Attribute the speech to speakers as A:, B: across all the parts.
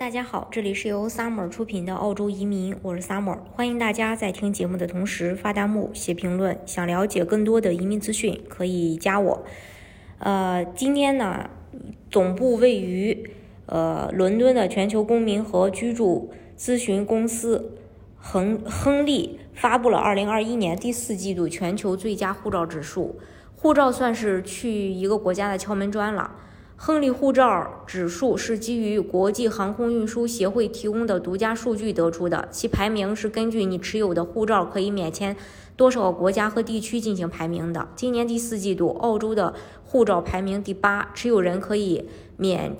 A: 大家好，这里是由 Summer 出品的澳洲移民，我是 Summer，欢迎大家在听节目的同时发弹幕、写评论。想了解更多的移民资讯，可以加我。呃，今天呢，总部位于呃伦敦的全球公民和居住咨询公司亨亨利发布了2021年第四季度全球最佳护照指数。护照算是去一个国家的敲门砖了。亨利护照指数是基于国际航空运输协会提供的独家数据得出的，其排名是根据你持有的护照可以免签多少个国家和地区进行排名的。今年第四季度，澳洲的护照排名第八，持有人可以免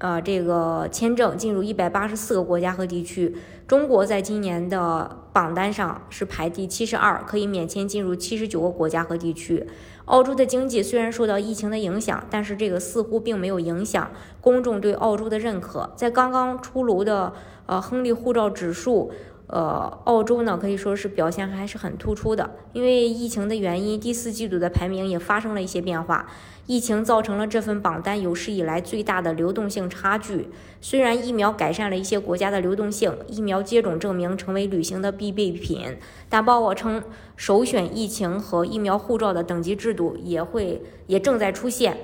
A: 呃这个签证进入一百八十四个国家和地区。中国在今年的榜单上是排第七十二，可以免签进入七十九个国家和地区。澳洲的经济虽然受到疫情的影响，但是这个似乎并没有影响公众对澳洲的认可。在刚刚出炉的呃亨利护照指数，呃，澳洲呢可以说是表现还是很突出的。因为疫情的原因，第四季度的排名也发生了一些变化。疫情造成了这份榜单有史以来最大的流动性差距。虽然疫苗改善了一些国家的流动性，疫苗接种证明成为旅行的必备品，但报告称首选疫情和疫苗护照的等级制度也会也正在出现。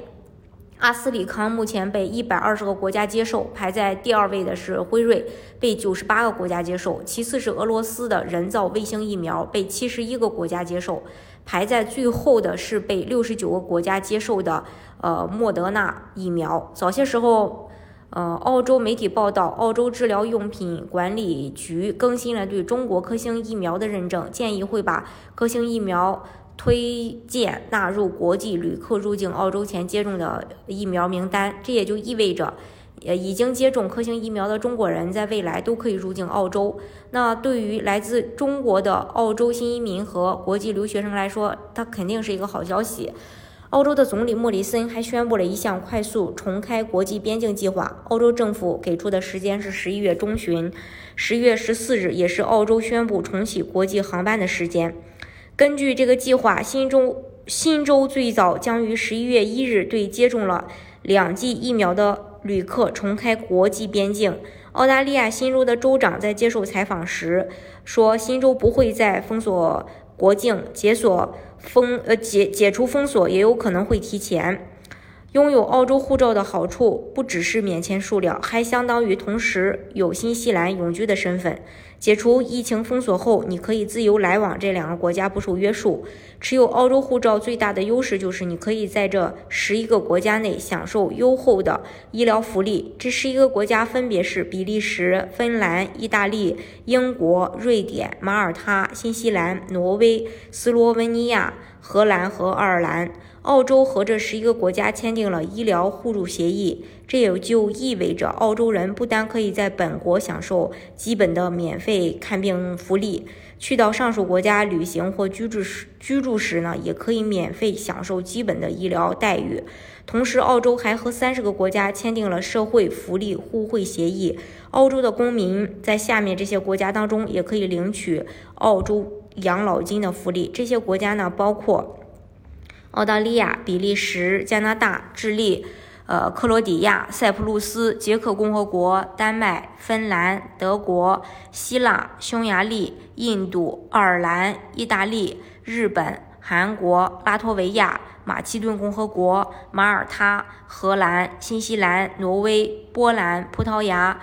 A: 阿斯利康目前被一百二十个国家接受，排在第二位的是辉瑞，被九十八个国家接受，其次是俄罗斯的人造卫星疫苗，被七十一个国家接受。排在最后的是被六十九个国家接受的呃莫德纳疫苗。早些时候，呃，澳洲媒体报道，澳洲治疗用品管理局更新了对中国科兴疫苗的认证，建议会把科兴疫苗推荐纳入国际旅客入境澳洲前接种的疫苗名单。这也就意味着。呃，已经接种科兴疫苗的中国人在未来都可以入境澳洲。那对于来自中国的澳洲新移民和国际留学生来说，它肯定是一个好消息。澳洲的总理莫里森还宣布了一项快速重开国际边境计划。澳洲政府给出的时间是十一月中旬，十月十四日也是澳洲宣布重启国际航班的时间。根据这个计划，新州新州最早将于十一月一日对接种了两剂疫苗的。旅客重开国际边境。澳大利亚新州的州长在接受采访时说：“新州不会再封锁国境，解锁封呃解解除封锁也有可能会提前。”拥有澳洲护照的好处不只是免签数量，还相当于同时有新西兰永居的身份。解除疫情封锁后，你可以自由来往这两个国家，不受约束。持有澳洲护照最大的优势就是你可以在这十一个国家内享受优厚的医疗福利。这十一个国家分别是比利时、芬兰、意大利、英国、瑞典、马耳他、新西兰、挪威、斯洛文尼亚、荷兰和爱尔兰。澳洲和这十一个国家签订了医疗互助协议，这也就意味着澳洲人不但可以在本国享受基本的免费看病福利，去到上述国家旅行或居住时居住时呢，也可以免费享受基本的医疗待遇。同时，澳洲还和三十个国家签订了社会福利互惠协议，澳洲的公民在下面这些国家当中也可以领取澳洲养老金的福利。这些国家呢，包括。澳大利亚、比利时、加拿大、智利、呃、克罗地亚、塞浦路斯、捷克共和国、丹麦、芬兰、德国、希腊、匈牙利、印度、爱尔兰、意大利、日本、韩国、拉脱维亚、马其顿共和国、马耳他、荷兰、新西兰、挪威、波兰、葡萄牙、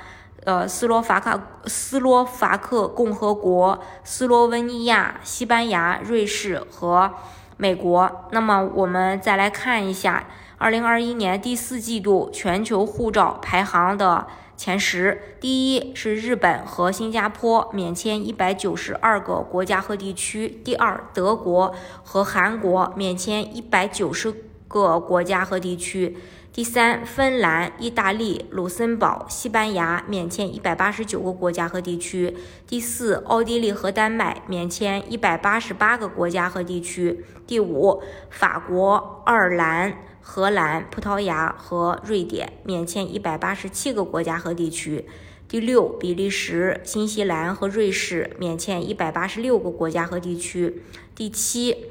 A: 呃、斯洛伐克、斯洛伐克共和国、斯洛文尼亚、西班牙、瑞士和。美国，那么我们再来看一下二零二一年第四季度全球护照排行的前十。第一是日本和新加坡，免签一百九十二个国家和地区；第二，德国和韩国，免签一百九十个国家和地区。第三，芬兰、意大利、卢森堡、西班牙免签一百八十九个国家和地区。第四，奥地利和丹麦免签一百八十八个国家和地区。第五，法国、爱尔兰、荷兰、葡萄牙和瑞典免签一百八十七个国家和地区。第六，比利时、新西兰和瑞士免签一百八十六个国家和地区。第七，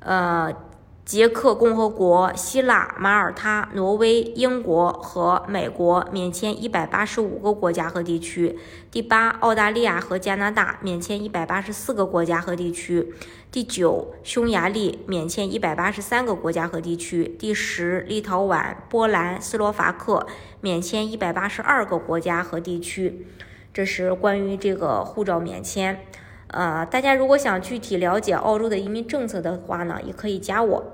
A: 呃。捷克共和国、希腊、马耳他、挪威、英国和美国免签一百八十五个国家和地区；第八，澳大利亚和加拿大免签一百八十四个国家和地区；第九，匈牙利免签一百八十三个国家和地区；第十，立陶宛、波兰、斯洛伐克免签一百八十二个国家和地区。这是关于这个护照免签。呃，大家如果想具体了解澳洲的移民政策的话呢，也可以加我。